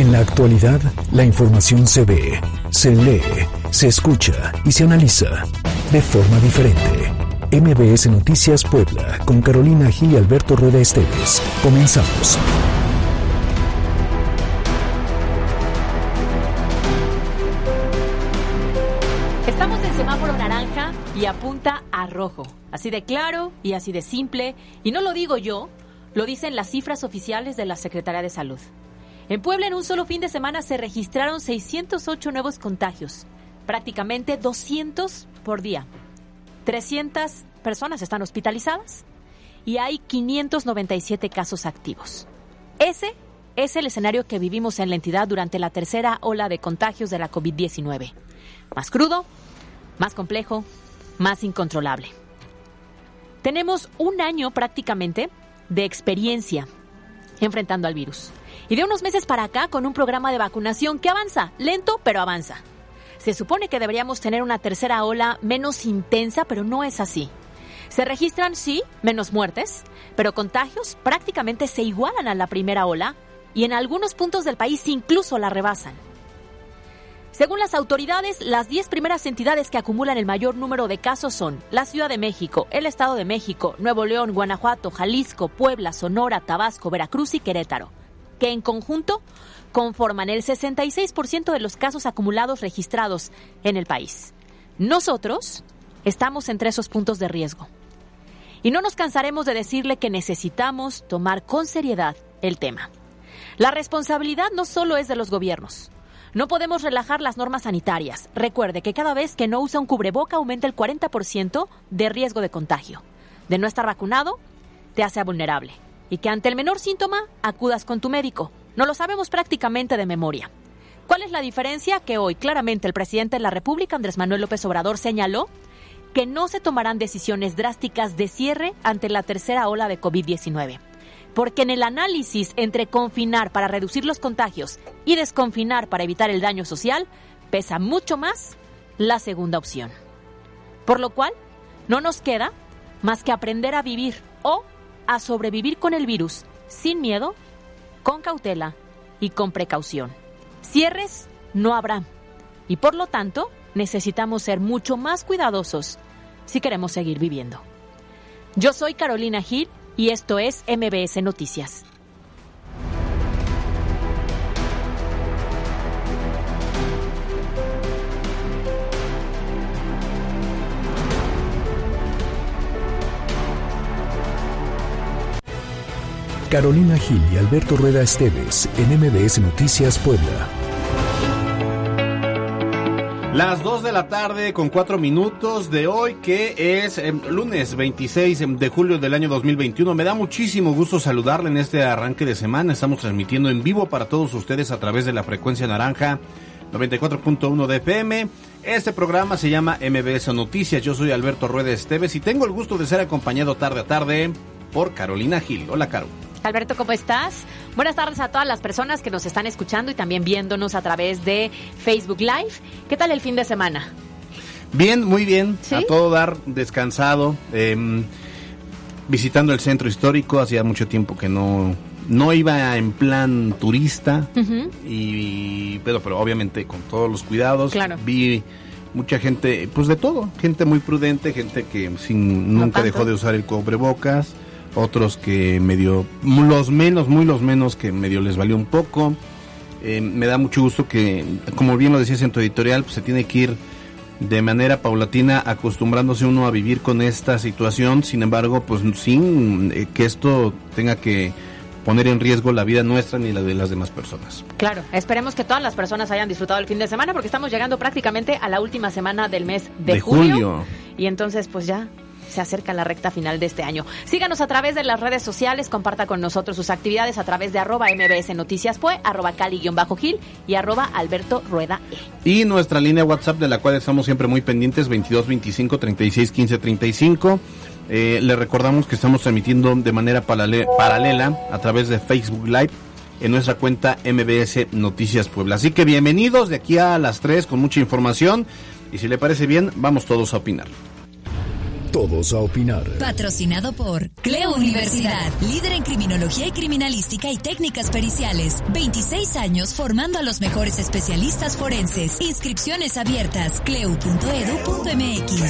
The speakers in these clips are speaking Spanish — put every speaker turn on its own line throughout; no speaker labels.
En la actualidad, la información se ve, se lee, se escucha y se analiza de forma diferente. MBS Noticias Puebla, con Carolina Gil y Alberto Rueda Esteves. Comenzamos.
Estamos en semáforo naranja y apunta a rojo. Así de claro y así de simple. Y no lo digo yo, lo dicen las cifras oficiales de la Secretaría de Salud. En Puebla en un solo fin de semana se registraron 608 nuevos contagios, prácticamente 200 por día. 300 personas están hospitalizadas y hay 597 casos activos. Ese es el escenario que vivimos en la entidad durante la tercera ola de contagios de la COVID-19. Más crudo, más complejo, más incontrolable. Tenemos un año prácticamente de experiencia enfrentando al virus. Y de unos meses para acá con un programa de vacunación que avanza, lento pero avanza. Se supone que deberíamos tener una tercera ola menos intensa, pero no es así. Se registran, sí, menos muertes, pero contagios prácticamente se igualan a la primera ola y en algunos puntos del país incluso la rebasan. Según las autoridades, las 10 primeras entidades que acumulan el mayor número de casos son la Ciudad de México, el Estado de México, Nuevo León, Guanajuato, Jalisco, Puebla, Sonora, Tabasco, Veracruz y Querétaro que en conjunto conforman el 66% de los casos acumulados registrados en el país. Nosotros estamos entre esos puntos de riesgo. Y no nos cansaremos de decirle que necesitamos tomar con seriedad el tema. La responsabilidad no solo es de los gobiernos. No podemos relajar las normas sanitarias. Recuerde que cada vez que no usa un cubreboca aumenta el 40% de riesgo de contagio. De no estar vacunado, te hace vulnerable y que ante el menor síntoma acudas con tu médico. No lo sabemos prácticamente de memoria. ¿Cuál es la diferencia? Que hoy claramente el presidente de la República, Andrés Manuel López Obrador, señaló que no se tomarán decisiones drásticas de cierre ante la tercera ola de COVID-19. Porque en el análisis entre confinar para reducir los contagios y desconfinar para evitar el daño social, pesa mucho más la segunda opción. Por lo cual, no nos queda más que aprender a vivir o a sobrevivir con el virus sin miedo, con cautela y con precaución. Cierres no habrá y por lo tanto necesitamos ser mucho más cuidadosos si queremos seguir viviendo. Yo soy Carolina Gil y esto es MBS Noticias.
Carolina Gil y Alberto Rueda Esteves en MBS Noticias Puebla.
Las 2 de la tarde con 4 minutos de hoy, que es eh, lunes 26 de julio del año 2021. Me da muchísimo gusto saludarle en este arranque de semana. Estamos transmitiendo en vivo para todos ustedes a través de la frecuencia naranja 94.1 de FM. Este programa se llama MBS Noticias. Yo soy Alberto Rueda Esteves y tengo el gusto de ser acompañado tarde a tarde por Carolina Gil. Hola, Caro.
Alberto, ¿cómo estás? Buenas tardes a todas las personas que nos están escuchando y también viéndonos a través de Facebook Live. ¿Qué tal el fin de semana?
Bien, muy bien. A todo dar, descansado. Em, visitando el centro histórico. Hacía mucho tiempo que no, no iba en plan turista. y, pero, pero obviamente con todos los cuidados.
Claro.
Vi mucha gente, pues de todo. Gente muy prudente, gente que sin, nunca dejó de usar el cubrebocas otros que medio, los menos, muy los menos, que medio les valió un poco. Eh, me da mucho gusto que, como bien lo decías en tu editorial, pues se tiene que ir de manera paulatina acostumbrándose uno a vivir con esta situación, sin embargo, pues sin eh, que esto tenga que poner en riesgo la vida nuestra ni la de las demás personas.
Claro, esperemos que todas las personas hayan disfrutado el fin de semana porque estamos llegando prácticamente a la última semana del mes de, julio. Y entonces pues ya se acerca la recta final de este año. Síganos a través de las redes sociales, comparta con nosotros sus actividades a través de arroba mbs noticias pue, arroba cali-gil y arroba alberto rueda
e. Y nuestra línea WhatsApp de la cual estamos siempre muy pendientes, 22 25 36 15 35. le recordamos que estamos transmitiendo de manera paralela a través de Facebook Live en nuestra cuenta MBS Noticias Puebla. Así que bienvenidos de aquí a las 3 con mucha información y si le parece bien, vamos todos a opinar.
Todos a opinar.
Patrocinado por Cleo Universidad, líder en criminología y criminalística y técnicas periciales. 26 años formando a los mejores especialistas forenses. Inscripciones abiertas. cleu.edu.mx.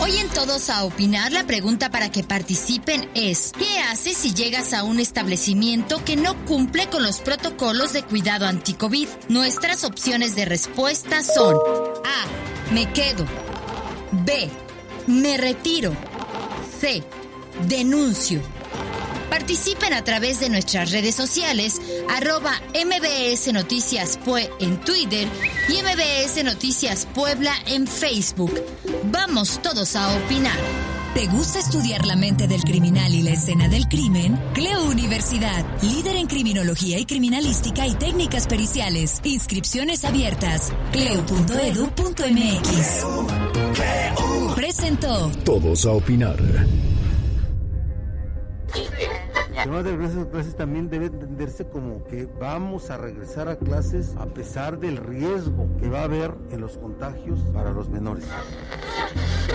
Hoy en Todos a opinar, la pregunta para que participen es, ¿qué haces si llegas a un establecimiento que no cumple con los protocolos de cuidado anti-COVID? Nuestras opciones de respuesta son A. Me quedo. B. Me retiro. C. Denuncio. Participen a través de nuestras redes sociales, arroba MBS Noticias Pue en Twitter y MBS Noticias Puebla en Facebook. Vamos todos a opinar. ¿Te gusta estudiar la mente del criminal y la escena del crimen? Cleo Universidad, líder en criminología y criminalística y técnicas periciales. Inscripciones abiertas. cleo.edu.mx. Presentó.
Todos a opinar.
El tema de regreso a clases también debe entenderse como que vamos a regresar a clases a pesar del riesgo que va a haber en los contagios para los menores.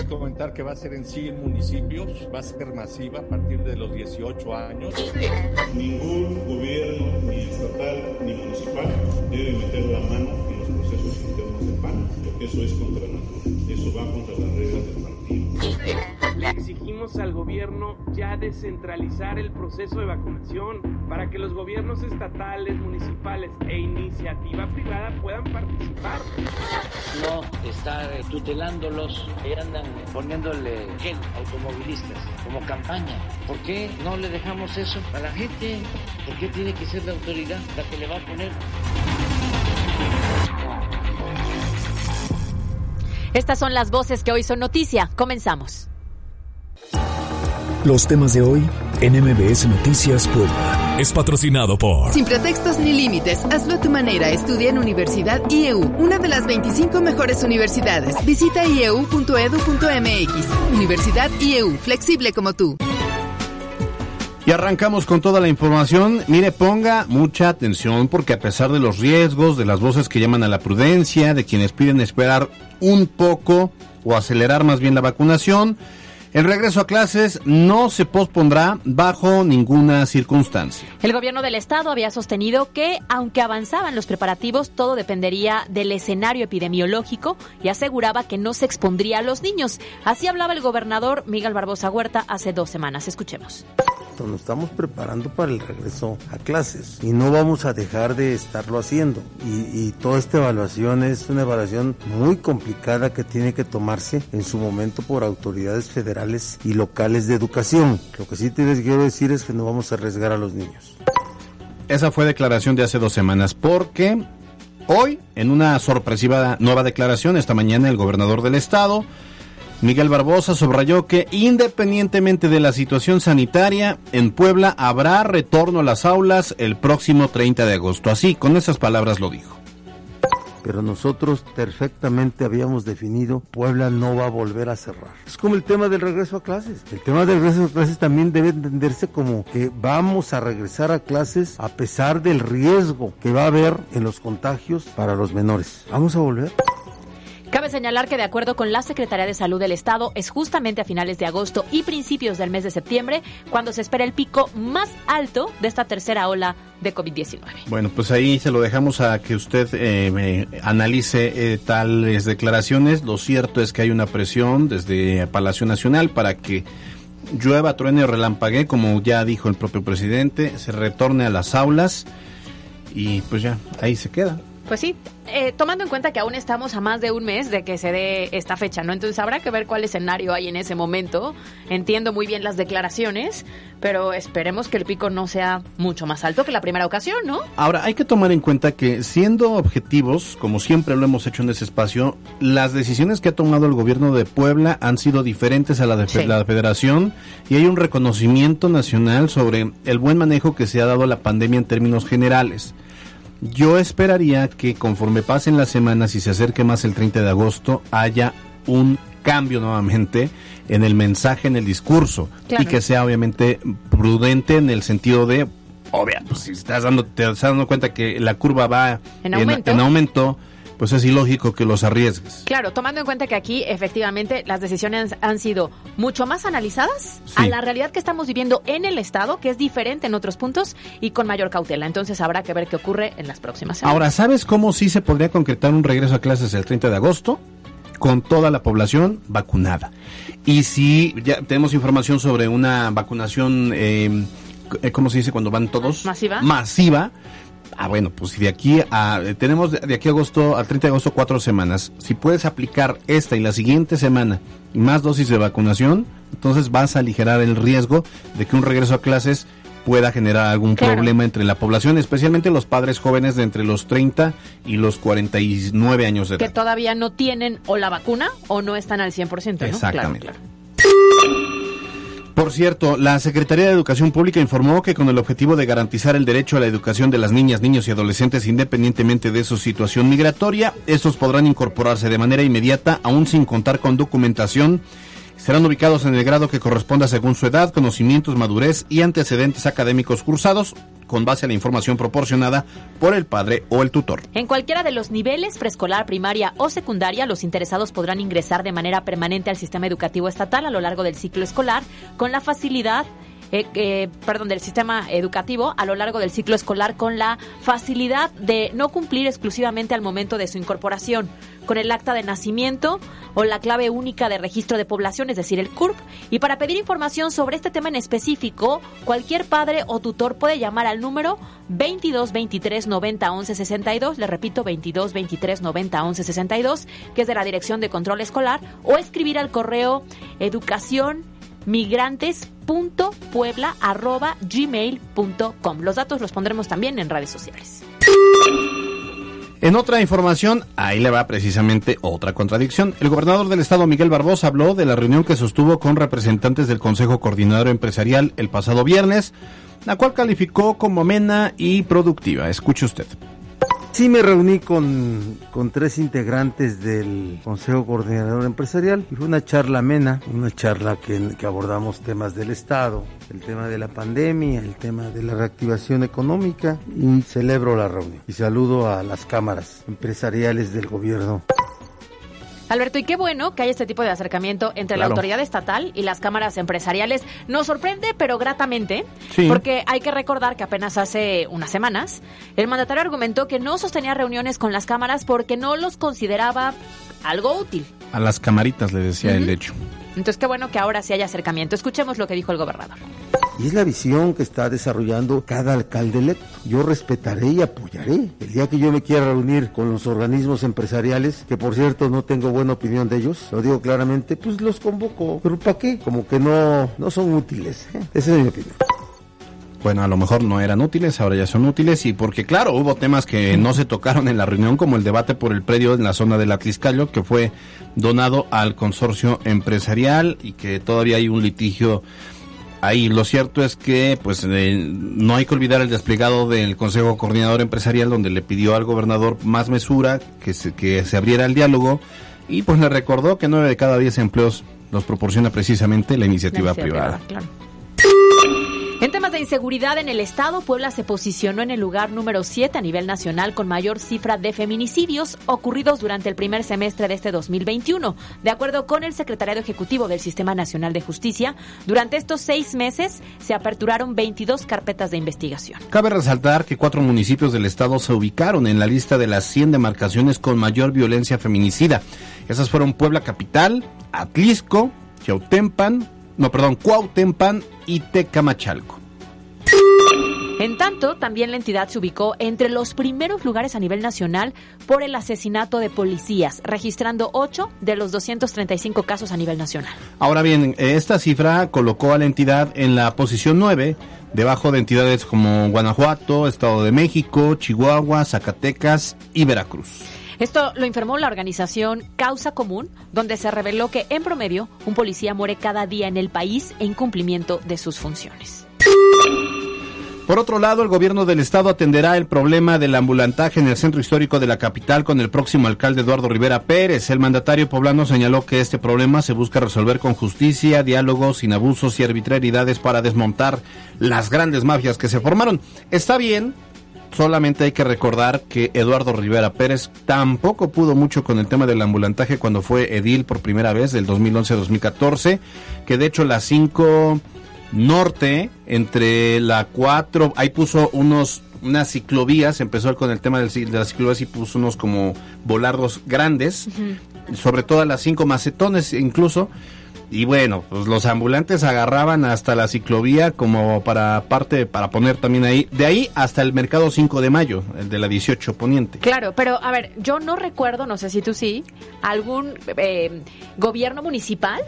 Comentar que va a ser en 100 municipios, va a ser masiva a partir de los 18 años.
Ningún gobierno, ni estatal ni municipal, debe meter la mano en los procesos internos de PAN, porque eso es contra natura, eso va contra las
exigimos al gobierno ya descentralizar el proceso de vacunación para que los gobiernos estatales, municipales e iniciativa privada puedan participar.
No estar tutelándolos y andan poniéndole gel automovilistas como campaña. ¿Por qué no le dejamos eso a la gente? ¿Por qué tiene que ser la autoridad la que le va a poner?
Estas son las voces que hoy son noticia. Comenzamos.
Los temas de hoy en MBS Noticias Puebla.
Es patrocinado por...
Sin pretextos ni límites, hazlo a tu manera. Estudia en Universidad IEU, una de las 25 mejores universidades. Visita ieu.edu.mx. Universidad IEU, flexible como tú.
Y arrancamos con toda la información. Mire, ponga mucha atención porque a pesar de los riesgos, de las voces que llaman a la prudencia, de quienes piden esperar un poco o acelerar más bien la vacunación, el regreso a clases no se pospondrá bajo ninguna circunstancia.
El gobierno del estado había sostenido que, aunque avanzaban los preparativos, todo dependería del escenario epidemiológico y aseguraba que no se expondría a los niños. Así hablaba el gobernador Miguel Barbosa Huerta hace dos semanas. Escuchemos.
Nos estamos preparando para el regreso a clases y no vamos a dejar de estarlo haciendo. Y, y, toda esta evaluación es una evaluación muy complicada que tiene que tomarse en su momento por autoridades federales y locales de educación. Lo que sí te quiero decir es que no vamos a arriesgar a los niños.
Esa fue declaración de hace dos semanas porque hoy, en una sorpresiva nueva declaración, esta mañana el gobernador del estado Miguel Barbosa subrayó que independientemente de la situación sanitaria, en Puebla habrá retorno a las aulas el próximo 30 de agosto. Así, con esas palabras lo dijo.
Pero nosotros perfectamente habíamos definido, Puebla no va a volver a cerrar. Es como el tema del regreso a clases. El tema del regreso a clases también debe entenderse como que vamos a regresar a clases a pesar del riesgo que va a haber en los contagios para los menores. Vamos a volver.
Cabe señalar que de acuerdo con la Secretaría de Salud del Estado es justamente a finales de agosto y principios del mes de septiembre cuando se espera el pico más alto de esta tercera ola de COVID-19.
Bueno, pues ahí se lo dejamos a que usted eh, analice eh, tales declaraciones. Lo cierto es que hay una presión desde Palacio Nacional para que llueva, truene o relampague, como ya dijo el propio presidente, se retorne a las aulas y pues ya, ahí se queda.
Pues sí, eh, tomando en cuenta que aún estamos a más de un mes de que se dé esta fecha, ¿no? Entonces habrá que ver cuál escenario hay en ese momento. Entiendo muy bien las declaraciones, pero esperemos que el pico no sea mucho más alto que la primera ocasión, ¿no?
Ahora, hay que tomar en cuenta que siendo objetivos, como siempre lo hemos hecho en ese espacio, las decisiones que ha tomado el gobierno de Puebla han sido diferentes a la de sí. la federación y hay un reconocimiento nacional sobre el buen manejo que se ha dado a la pandemia en términos generales. Yo esperaría que conforme pasen las semanas y se acerque más el 30 de agosto, haya un cambio nuevamente en el mensaje, en el discurso, claro. y que sea obviamente prudente en el sentido de, obvia, pues si estás dando, te estás dando cuenta que la curva va
en aumento,
en, en aumento pues es ilógico que los arriesgues.
Claro, tomando en cuenta que aquí efectivamente las decisiones han sido mucho más analizadas a la realidad que estamos viviendo en el Estado, que es diferente en otros puntos y con mayor cautela. Entonces habrá que ver qué ocurre en las próximas semanas.
Ahora, ¿sabes cómo sí se podría concretar un regreso a clases el 30 de agosto? Con toda la población vacunada. Y si ya tenemos información sobre una vacunación, eh, ¿cómo se dice cuando van todos?
Masiva.
Masiva Ah, bueno, pues si de aquí a. Tenemos de aquí a agosto, al 30 de agosto, cuatro semanas. Si puedes aplicar esta y la siguiente semana más dosis de vacunación, entonces vas a aligerar el riesgo de que un regreso a clases pueda generar algún problema entre la población, especialmente los padres jóvenes de entre los 30 y los 49 años de edad.
Que todavía no tienen o la vacuna o no están al 100%. ¿no?
Exactamente. Por cierto, la Secretaría de Educación Pública informó que con el objetivo de garantizar el derecho a la educación de las niñas, niños y adolescentes independientemente de su situación migratoria, estos podrán incorporarse de manera inmediata, aún sin contar con documentación Serán ubicados en el grado que corresponda según su edad, conocimientos, madurez y antecedentes académicos cursados, con base a la información proporcionada por el padre o el tutor.
En cualquiera de los niveles, preescolar, primaria o secundaria, los interesados podrán ingresar de manera permanente al sistema educativo estatal a lo largo del ciclo escolar con la facilidad eh, eh, perdón, del sistema educativo a lo largo del ciclo escolar con la facilidad de no cumplir exclusivamente al momento de su incorporación con el acta de nacimiento o la clave única de registro de población, es decir, el CURP. Y para pedir información sobre este tema en específico, cualquier padre o tutor puede llamar al número 22 23 90 11 62, le repito, 22 23 90 11 62, que es de la Dirección de Control Escolar, o escribir al correo educación migrantes.puebla.gmail.com. Los datos los pondremos también en redes sociales.
En otra información, ahí le va precisamente otra contradicción. El gobernador del estado, Miguel Barbosa, habló de la reunión que sostuvo con representantes del Consejo Coordinador Empresarial el pasado viernes, la cual calificó como amena y productiva. Escuche usted.
Sí me reuní con, con, tres integrantes del Consejo Coordinador Empresarial y fue una charla amena, una charla que, que, abordamos temas del Estado, el tema de la pandemia, el tema de la reactivación económica y celebro la reunión y saludo a las cámaras empresariales del gobierno.
Alberto, y qué bueno que haya este tipo de acercamiento entre la autoridad estatal y las cámaras empresariales. Nos sorprende, pero gratamente, porque hay que recordar que apenas hace unas semanas el mandatario argumentó que no sostenía reuniones con las cámaras porque no los consideraba algo útil.
A las camaritas le decía el hecho.
Entonces, qué bueno que ahora sí haya acercamiento. Escuchemos lo que dijo el gobernador.
Y es la visión que está desarrollando cada alcalde electo. Yo respetaré y apoyaré. El día que yo me quiera reunir con los organismos empresariales, que por cierto no tengo buena opinión de ellos, lo digo claramente, pues los convoco. ¿Pero para qué? Como que no, no son útiles. ¿eh? Esa es mi opinión
bueno, a lo mejor no eran útiles, ahora ya son útiles y porque claro, hubo temas que no se tocaron en la reunión como el debate por el predio en la zona del Atliscallo que fue donado al consorcio empresarial y que todavía hay un litigio ahí. Lo cierto es que pues eh, no hay que olvidar el desplegado del Consejo Coordinador Empresarial donde le pidió al gobernador más mesura, que se, que se abriera el diálogo y pues le recordó que nueve de cada diez empleos los proporciona precisamente la iniciativa, privada.
Temas de inseguridad en el Estado, Puebla se posicionó en el lugar número 7 a nivel nacional con mayor cifra de feminicidios ocurridos durante el primer semestre de este 2021. De acuerdo con el Secretariado Ejecutivo del Sistema Nacional de Justicia, durante estos seis meses se aperturaron 22 carpetas de investigación.
Cabe resaltar que cuatro municipios del Estado se ubicaron en la lista de las 100 demarcaciones con mayor violencia feminicida. Esas fueron Puebla Capital, Atlisco, Chautempan, no, perdón, Cuautempan y Tecamachalco.
En tanto, también la entidad se ubicó entre los primeros lugares a nivel nacional por el asesinato de policías, registrando 8 de los 235 casos a nivel nacional.
Ahora bien, esta cifra colocó a la entidad en la posición 9, debajo de entidades como Guanajuato, Estado de México, Chihuahua, Zacatecas y Veracruz.
Esto lo informó la organización Causa Común, donde se reveló que en promedio un policía muere cada día en el país en cumplimiento de sus funciones.
Por otro lado, el gobierno del estado atenderá el problema del ambulantaje en el centro histórico de la capital con el próximo alcalde Eduardo Rivera Pérez. El mandatario poblano señaló que este problema se busca resolver con justicia, diálogo, sin abusos y arbitrariedades para desmontar las grandes mafias que se formaron. Está bien, Solamente hay que recordar que Eduardo Rivera Pérez tampoco pudo mucho con el tema del ambulantaje cuando fue edil por primera vez del 2011-2014, que de hecho la 5 norte entre la 4, ahí puso unos unas ciclovías, empezó con el tema de las ciclovías y puso unos como volardos grandes, sobre todo las 5 macetones incluso, y bueno, pues los ambulantes agarraban hasta la ciclovía como para parte, para poner también ahí, de ahí hasta el mercado 5 de mayo, el de la 18 Poniente.
Claro, pero a ver, yo no recuerdo, no sé si tú sí, algún eh, gobierno municipal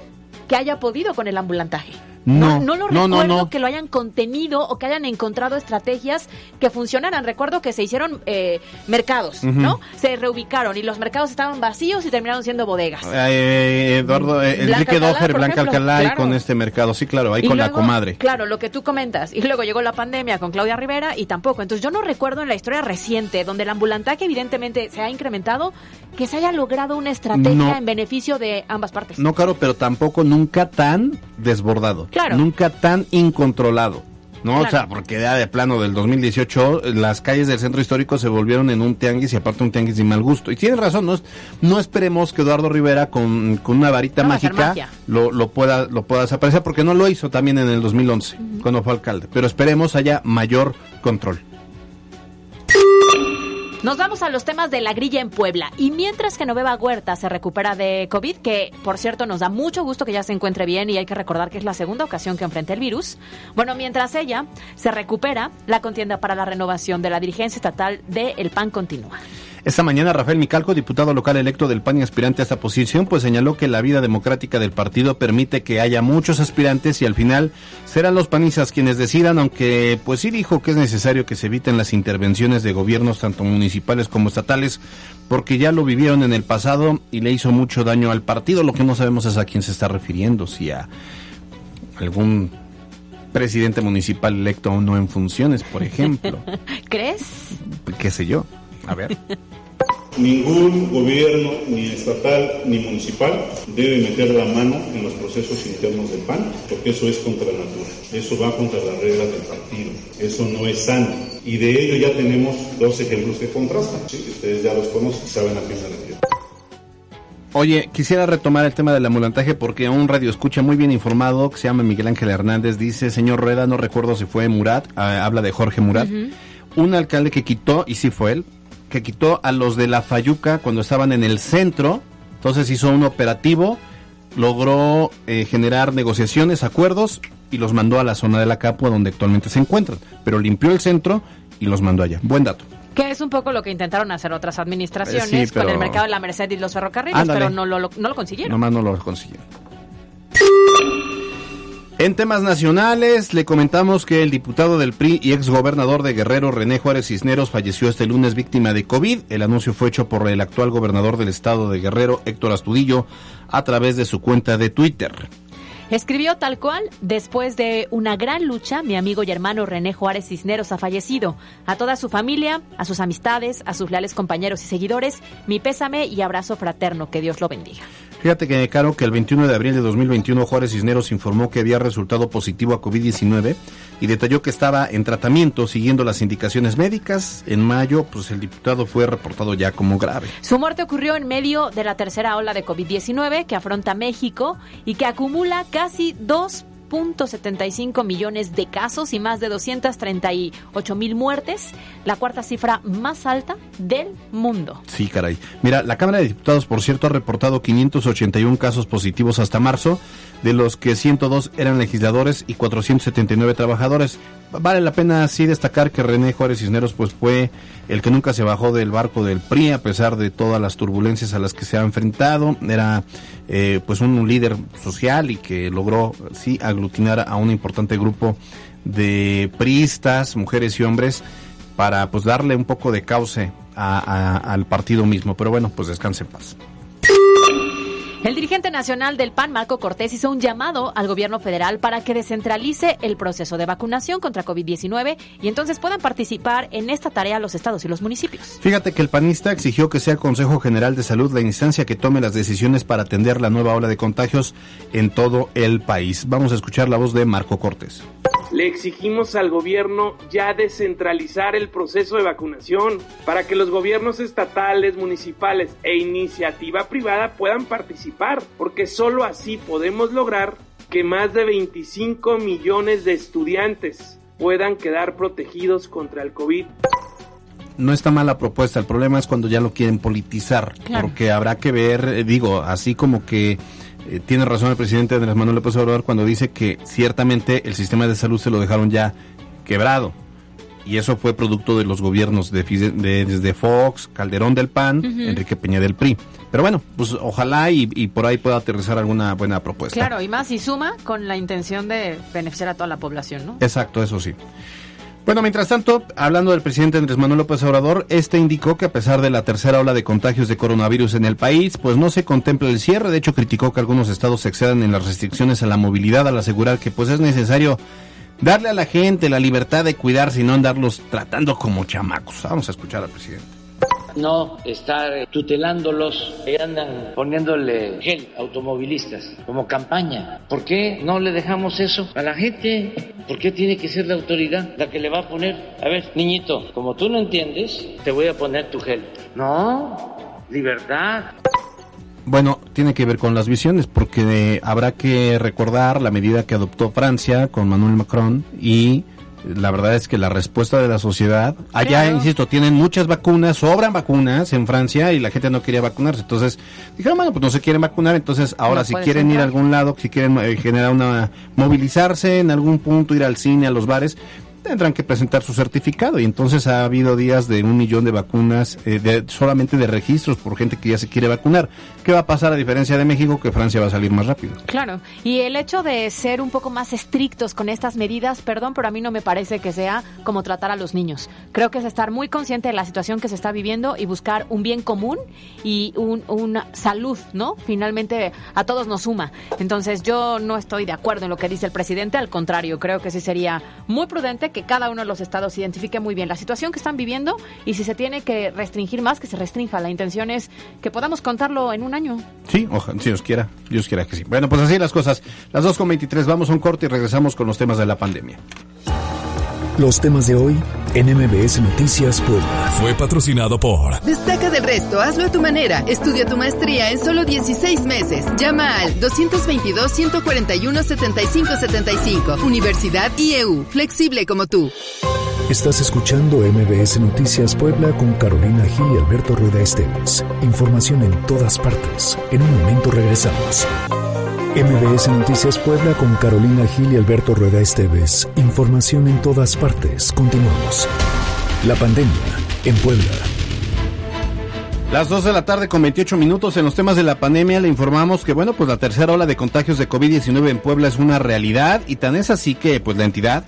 que haya podido con el ambulantaje. No, no, lo recuerdo que lo hayan contenido o que hayan encontrado estrategias que funcionaran. Recuerdo que se hicieron eh, mercados, ¿no? Se reubicaron y los mercados estaban vacíos y terminaron siendo bodegas.
Eh, Eduardo, eh, Enrique Doher, Blanca Alcalá y con este mercado, sí, claro, ahí con la comadre.
Claro, lo que tú comentas. Y luego llegó la pandemia con Claudia Rivera y tampoco. Entonces yo no recuerdo en la historia reciente, donde el ambulantaje evidentemente se ha incrementado, que se haya logrado una estrategia en beneficio de ambas partes.
No, claro, pero tampoco nunca tan desbordado. Nunca tan incontrolado. ¿no? O sea, porque ya de plano del 2018 las calles del centro histórico se volvieron en un tianguis y aparte un tianguis de mal gusto. Y tienes razón, no, no esperemos que Eduardo Rivera con, una varita mágica lo, lo, pueda, lo pueda desaparecer, porque no lo hizo también en el 2011, cuando fue alcalde. Pero esperemos haya mayor control.
Nos vamos a los temas de la grilla en Puebla. Y mientras Genoveva Huerta se recupera de COVID, que por cierto nos da mucho gusto que ya se encuentre bien y hay que recordar que es la segunda ocasión que enfrenta el virus. Bueno, mientras ella se recupera, la contienda para la renovación de la dirigencia estatal de El PAN continúa.
Esta mañana Rafael Micalco, diputado local electo del PAN y aspirante a esta posición, pues señaló que la vida democrática del partido permite que haya muchos aspirantes y al final serán los panistas quienes decidan, aunque pues sí dijo que es necesario que se eviten las intervenciones de gobiernos tanto municipales como estatales, porque ya lo vivieron en el pasado y le hizo mucho daño al partido. Lo que no sabemos es a quién se está refiriendo, si a algún presidente municipal electo o no en funciones, por ejemplo.
¿Crees?
¿Qué sé yo? A ver.
Ningún gobierno, ni estatal ni municipal, debe meter la mano en los procesos internos del PAN, porque eso es contra la natura, eso va contra las reglas del partido, eso no es sano. Y de ello ya tenemos dos ejemplos que contrastan, ustedes ya los conocen, saben a qué me refiero.
Oye, quisiera retomar el tema del amulantaje porque un radio escucha muy bien informado que se llama Miguel Ángel Hernández dice, señor Rueda, no recuerdo si fue Murat, ah, habla de Jorge Murat, un alcalde que quitó, y sí fue él, que quitó a los de la Fayuca cuando estaban en el centro. Entonces hizo un operativo, logró eh, generar negociaciones, acuerdos y los mandó a la zona de la Capua donde actualmente se encuentran. Pero limpió el centro y los mandó allá. Buen dato.
Que es un poco lo que intentaron hacer otras administraciones con el mercado de la Merced y los ferrocarriles, pero no lo, no lo consiguieron.
Nomás no lo consiguieron. En temas nacionales, le comentamos que el diputado del PRI y exgobernador de Guerrero, René Juárez Cisneros, falleció este lunes víctima de COVID. El anuncio fue hecho por el actual gobernador del estado de Guerrero, Héctor Astudillo, a través de su cuenta de Twitter.
Escribió tal cual, después de una gran lucha, mi amigo y hermano René Juárez Cisneros ha fallecido. A toda su familia, a sus amistades, a sus leales compañeros y seguidores, mi pésame y abrazo fraterno, que Dios lo bendiga.
Fíjate que, Caro, que el 21 de abril de 2021 Juárez Cisneros informó que había resultado positivo a COVID-19 y detalló que estaba en tratamiento siguiendo las indicaciones médicas. En mayo, pues el diputado fue reportado ya como grave.
Su muerte ocurrió en medio de la tercera ola de COVID-19 que afronta México y que acumula casi dos 2.75 millones de casos y más de 238 mil muertes, la cuarta cifra más alta del mundo.
Sí, caray. Mira, la Cámara de Diputados, por cierto, ha reportado 581 casos positivos hasta marzo, de los que 102 eran legisladores y 479 trabajadores. Vale la pena sí destacar que René Juárez Cisneros pues fue el que nunca se bajó del barco del PRI a pesar de todas las turbulencias a las que se ha enfrentado. Era eh, pues un líder social y que logró sí aglutinar a un importante grupo de priistas, mujeres y hombres para pues darle un poco de cauce al partido mismo. Pero bueno, pues descanse en paz.
El dirigente nacional del PAN, Marco Cortés, hizo un llamado al gobierno federal para que descentralice el proceso de vacunación contra COVID-19 y entonces puedan participar en esta tarea los estados y los municipios.
Fíjate que el panista exigió que sea el Consejo General de Salud la instancia que tome las decisiones para atender la nueva ola de contagios en todo el país. Vamos a escuchar la voz de Marco Cortés
le exigimos al gobierno ya descentralizar el proceso de vacunación para que los gobiernos estatales, municipales e iniciativa privada puedan participar, porque solo así podemos lograr que más de 25 millones de estudiantes puedan quedar protegidos contra el COVID.
No está mala propuesta, el problema es cuando ya lo quieren politizar, porque habrá que ver, eh, digo, así como que eh, tiene razón el presidente Andrés Manuel López Obrador cuando dice que ciertamente el sistema de salud se lo dejaron ya quebrado. Y eso fue producto de los gobiernos de, desde Fox, Calderón del PAN, Enrique Peña del PRI. Pero bueno, pues ojalá y, y, por ahí pueda aterrizar alguna buena propuesta.
Claro, y más y suma con la intención de beneficiar a toda la población, ¿no?
Exacto, eso sí. Bueno, mientras tanto, hablando del presidente Andrés Manuel López Obrador, este indicó que a pesar de la tercera ola de contagios de coronavirus en el país, pues no se contempla el cierre. De hecho, criticó que algunos estados excedan en las restricciones a la movilidad al asegurar que pues es necesario darle a la gente la libertad de cuidarse y no andarlos tratando como chamacos. Vamos a escuchar al presidente
no estar tutelándolos y andan poniéndole gel automovilistas como campaña. ¿Por qué no le dejamos eso a la gente? ¿Por qué tiene que ser la autoridad la que le va a poner? A ver, niñito, como tú no entiendes, te voy a poner tu gel. No, libertad.
Bueno, tiene que ver con las visiones, porque habrá que recordar la medida que adoptó Francia con Manuel Macron y la verdad es que la respuesta de la sociedad, allá, insisto, tienen muchas vacunas, sobran vacunas en Francia y la gente no quería vacunarse. Entonces, dijeron, bueno, pues no se quieren vacunar, entonces ahora si quieren ir a algún lado, si quieren eh, generar una, movilizarse en algún punto, ir al cine, a los bares, tendrán que presentar su certificado y entonces ha habido días de un millón de vacunas eh, de, solamente de registros por gente que ya se quiere vacunar. ¿Qué va a pasar a diferencia de México que Francia va a salir más rápido?
Claro, y el hecho de ser un poco más estrictos con estas medidas, perdón, pero a mí no me parece que sea como tratar a los niños. Creo que es estar muy consciente de la situación que se está viviendo y buscar un bien común y un, una salud, ¿no? Finalmente a todos nos suma. Entonces yo no estoy de acuerdo en lo que dice el presidente, al contrario, creo que sí sería muy prudente que cada uno de los estados identifique muy bien la situación que están viviendo y si se tiene que restringir más, que se restrinja. La intención es que podamos contarlo en un año.
Sí, ojalá, si Dios quiera, Dios quiera que sí. Bueno, pues así las cosas. Las 2.23, vamos a un corte y regresamos con los temas de la pandemia.
Los temas de hoy en MBS Noticias Puebla.
Fue patrocinado por.
Destaca del resto, hazlo a tu manera. Estudia tu maestría en solo 16 meses. Llama al 222-141-7575. Universidad IEU, flexible como tú.
Estás escuchando MBS Noticias Puebla con Carolina Gil y Alberto Rueda Esteves. Información en todas partes. En un momento regresamos. MBS Noticias Puebla con Carolina Gil y Alberto Rueda Esteves. Información en todas partes. Continuamos. La pandemia en Puebla.
Las 2 de la tarde con 28 minutos en los temas de la pandemia le informamos que bueno, pues la tercera ola de contagios de COVID-19 en Puebla es una realidad y tan es así que pues la entidad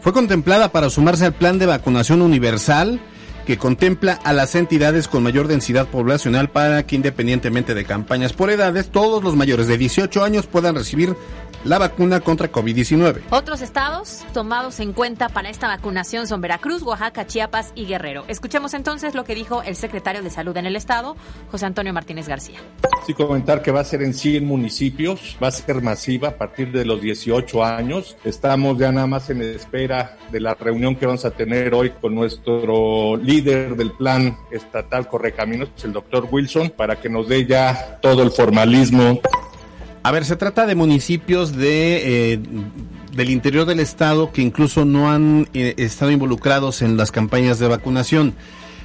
fue contemplada para sumarse al plan de vacunación universal que contempla a las entidades con mayor densidad poblacional para que independientemente de campañas por edades, todos los mayores de 18 años puedan recibir la vacuna contra COVID-19.
Otros estados tomados en cuenta para esta vacunación son Veracruz, Oaxaca, Chiapas y Guerrero. Escuchemos entonces lo que dijo el secretario de Salud en el estado, José Antonio Martínez García.
Sí, comentar que va a ser en 100 municipios, va a ser masiva a partir de los 18 años. Estamos ya nada más en espera de la reunión que vamos a tener hoy con nuestro líder del plan estatal Correcaminos, el doctor Wilson, para que nos dé ya todo el formalismo
a ver, se trata de municipios de, eh, del interior del estado que incluso no han eh, estado involucrados en las campañas de vacunación.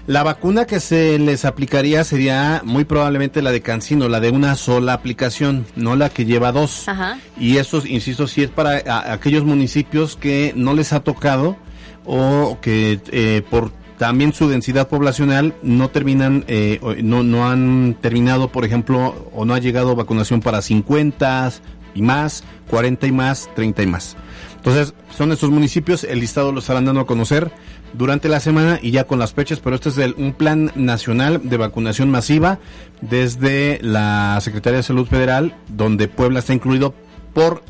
La vacuna que se les aplicaría sería muy probablemente la de Cancino, la de una sola aplicación, no la que lleva dos. Ajá. Y eso, insisto, sí es para aquellos municipios que no les ha tocado o que eh, por también su densidad poblacional no terminan, eh, no, no han terminado, por ejemplo, o no ha llegado vacunación para 50 y más, 40 y más, 30 y más. Entonces, son estos municipios, el listado lo estarán dando a conocer durante la semana y ya con las fechas, pero este es un plan nacional de vacunación masiva desde la Secretaría de Salud Federal, donde Puebla está incluido por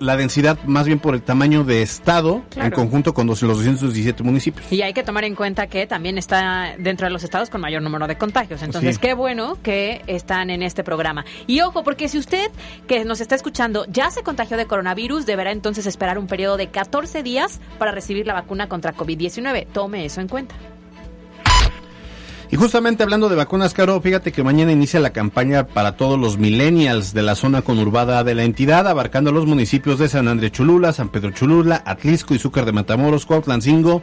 la densidad más bien por el tamaño de estado en conjunto con los, los 217 municipios.
Y hay que tomar en cuenta que también está dentro de los estados con mayor número de contagios. Entonces, qué bueno que están en este programa. Y ojo, porque si usted que nos está escuchando ya se contagió de coronavirus, deberá entonces esperar un periodo de 14 días para recibir la vacuna contra COVID-19. Tome eso en cuenta.
Y justamente hablando de vacunas, Caro, fíjate que mañana inicia la campaña para todos los millennials de la zona conurbada de la entidad, abarcando los municipios de San Andrés Cholula, San Pedro Cholula, Atlisco y Zúcar de Matamoros, Cuautlancingo,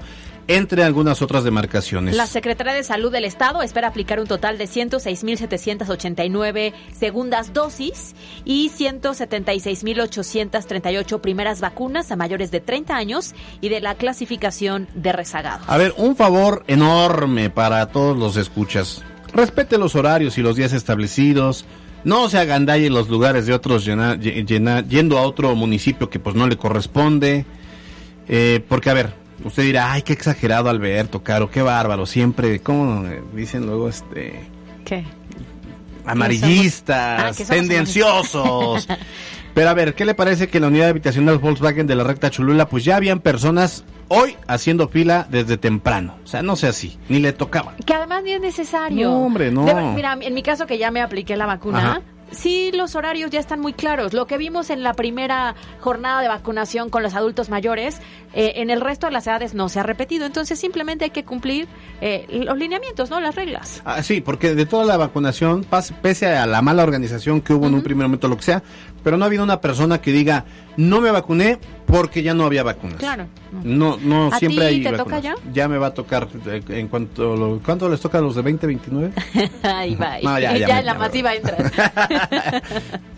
entre algunas otras demarcaciones.
La Secretaría de Salud del Estado espera aplicar un total de 106.789 segundas dosis y 176.838 primeras vacunas a mayores de 30 años y de la clasificación de rezagados.
A ver, un favor enorme para todos los escuchas. Respete los horarios y los días establecidos. No se agandalle los lugares de otros yendo a otro municipio que pues no le corresponde. Eh, porque, a ver, Usted dirá, ay, qué exagerado Alberto, Caro, qué bárbaro, siempre, ¿cómo dicen luego este?
¿Qué?
Amarillistas, ah, tendenciosos. Pero a ver, ¿qué le parece que en la unidad habitacional Volkswagen de la recta Cholula, pues ya habían personas hoy haciendo fila desde temprano? O sea, no sé así, ni le tocaba.
Que además ni es necesario.
No, hombre, no.
mira, en mi caso que ya me apliqué la vacuna, sí los horarios ya están muy claros. Lo que vimos en la primera jornada de vacunación con los adultos mayores, eh, en el resto de las edades no se ha repetido. Entonces simplemente hay que cumplir eh, los lineamientos, ¿no? Las reglas.
Ah, sí, porque de toda la vacunación, pese a la mala organización que hubo en un primer momento, lo que sea, pero no ha habido una persona que diga, no me vacuné porque ya no había vacunas.
Claro.
No, no, siempre
ti
hay.
¿Te toca ya?
Ya me va a tocar eh, en cuanto. Lo, ¿Cuánto les toca a los de 2029?
Ahí va. ya, ya, en la masiva entras.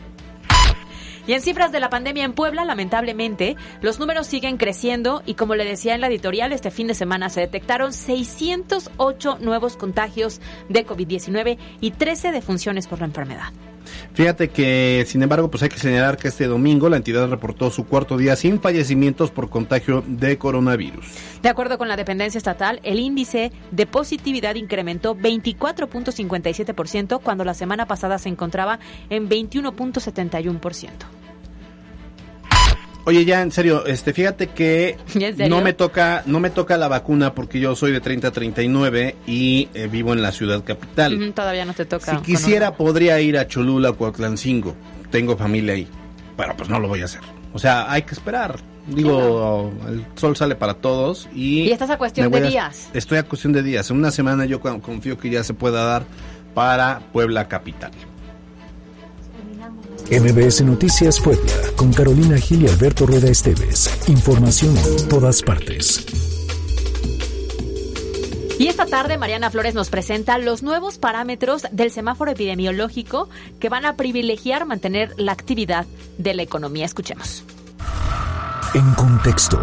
Y en cifras de la pandemia en Puebla, lamentablemente, los números siguen creciendo y como le decía en la editorial, este fin de semana se detectaron 608 nuevos contagios de COVID-19 y 13 defunciones por la enfermedad.
Fíjate que, sin embargo, pues hay que señalar que este domingo la entidad reportó su cuarto día sin fallecimientos por contagio de coronavirus.
De acuerdo con la dependencia estatal, el índice de positividad incrementó 24.57% cuando la semana pasada se encontraba en 21.71%.
Oye, ya en serio, este, fíjate que no me toca, no me toca la vacuna porque yo soy de 30 a 39 y eh, vivo en la ciudad capital.
todavía no te toca.
Si quisiera podría ir a Cholula o Coatlancingo. Tengo familia ahí, pero pues no lo voy a hacer. O sea, hay que esperar. Digo, el sol sale para todos y...
Y estás a cuestión de días.
Estoy a cuestión de días. En una semana yo confío que ya se pueda dar para Puebla Capital.
MBS Noticias Puebla, con Carolina Gil y Alberto Rueda Esteves. Información en todas partes.
Y esta tarde Mariana Flores nos presenta los nuevos parámetros del semáforo epidemiológico que van a privilegiar mantener la actividad de la economía. Escuchemos.
En contexto.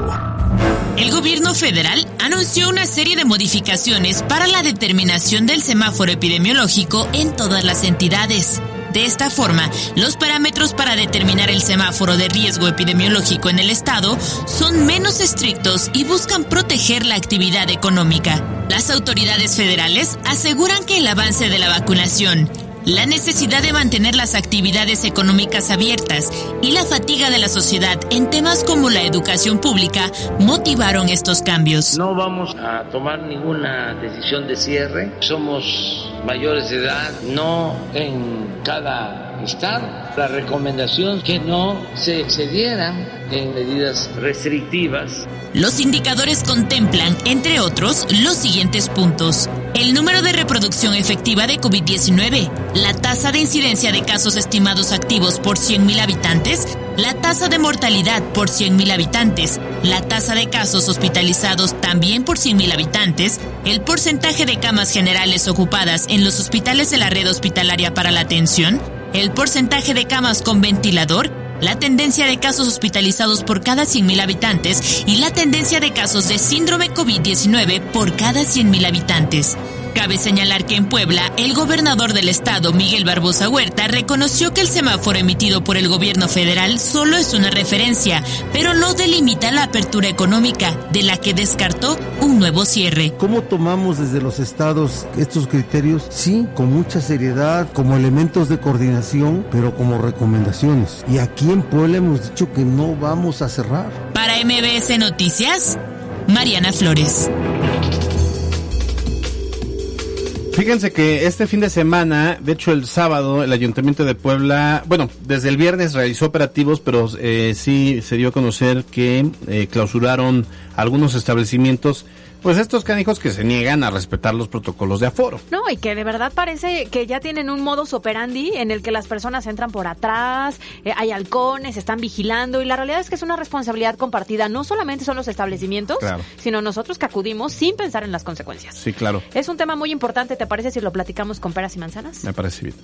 El gobierno federal anunció una serie de modificaciones para la determinación del semáforo epidemiológico en todas las entidades. De esta forma, los parámetros para determinar el semáforo de riesgo epidemiológico en el estado son menos estrictos y buscan proteger la actividad económica. Las autoridades federales aseguran que el avance de la vacunación, la necesidad de mantener las actividades económicas abiertas y la fatiga de la sociedad en temas como la educación pública motivaron estos cambios.
No vamos a tomar ninguna decisión de cierre. Somos mayores de edad, no en cada estado. La recomendación que no se excedieran en medidas restrictivas.
Los indicadores contemplan, entre otros, los siguientes puntos. El número de reproducción efectiva de COVID-19, la tasa de incidencia de casos estimados activos por 100.000 habitantes, la tasa de mortalidad por 100.000 habitantes, la tasa de casos hospitalizados también por 100.000 habitantes, el porcentaje de camas generales ocupadas en los hospitales de la red hospitalaria para la atención, el porcentaje de camas con ventilador, la tendencia de casos hospitalizados por cada 100.000 habitantes y la tendencia de casos de síndrome COVID-19 por cada 100.000 habitantes. Cabe señalar que en Puebla, el gobernador del estado, Miguel Barbosa Huerta, reconoció que el semáforo emitido por el gobierno federal solo es una referencia, pero no delimita la apertura económica, de la que descartó un nuevo cierre.
¿Cómo tomamos desde los estados estos criterios? Sí, con mucha seriedad, como elementos de coordinación, pero como recomendaciones. Y aquí en Puebla hemos dicho que no vamos a cerrar.
Para MBS Noticias, Mariana Flores.
Fíjense que este fin de semana, de hecho el sábado, el Ayuntamiento de Puebla, bueno, desde el viernes realizó operativos, pero eh, sí se dio a conocer que eh, clausuraron algunos establecimientos pues estos canijos que se niegan a respetar los protocolos de aforo.
No, y que de verdad parece que ya tienen un modus operandi en el que las personas entran por atrás, eh, hay halcones, están vigilando y la realidad es que es una responsabilidad compartida. No solamente son los establecimientos, sino nosotros que acudimos sin pensar en las consecuencias.
Sí, claro.
Es un tema muy importante, ¿te parece si lo platicamos con peras y manzanas?
Me parece bien.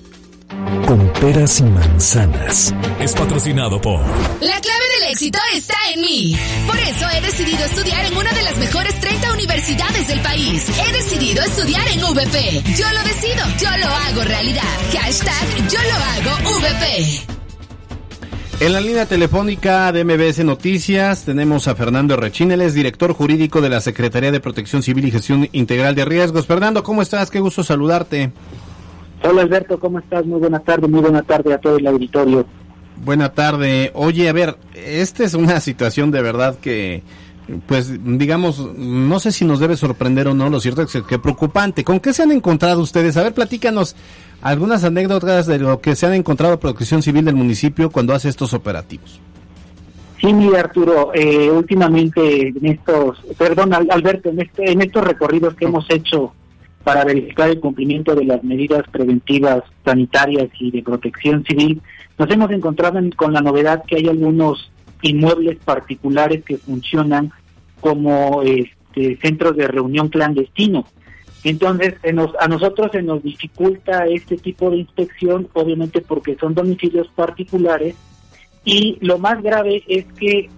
Peras y manzanas.
Es patrocinado por...
La clave del éxito está en mí. Por eso he decidido estudiar en una de las mejores 30 universidades del país. He decidido estudiar en VP. Yo lo decido, yo lo hago realidad. Hashtag yo lo hago VP.
En la línea telefónica de MBS Noticias tenemos a Fernando Rechineles, director jurídico de la Secretaría de Protección Civil y Gestión Integral de Riesgos. Fernando, ¿cómo estás? Qué gusto saludarte.
Hola Alberto, ¿cómo estás? Muy buena tarde, muy buena tarde a todo el auditorio.
Buena tarde. Oye, a ver, esta es una situación de verdad que, pues, digamos, no sé si nos debe sorprender o no, lo cierto es que preocupante. ¿Con qué se han encontrado ustedes? A ver, platícanos algunas anécdotas de lo que se han encontrado Protección Civil del municipio cuando hace estos operativos.
Sí, mira Arturo, eh, últimamente en estos, perdón Alberto, en, este, en estos recorridos que hemos hecho para verificar el cumplimiento de las medidas preventivas sanitarias y de protección civil, nos hemos encontrado con la novedad que hay algunos inmuebles particulares que funcionan como este, centros de reunión clandestino. Entonces, a nosotros se nos dificulta este tipo de inspección, obviamente porque son domicilios particulares, y lo más grave es que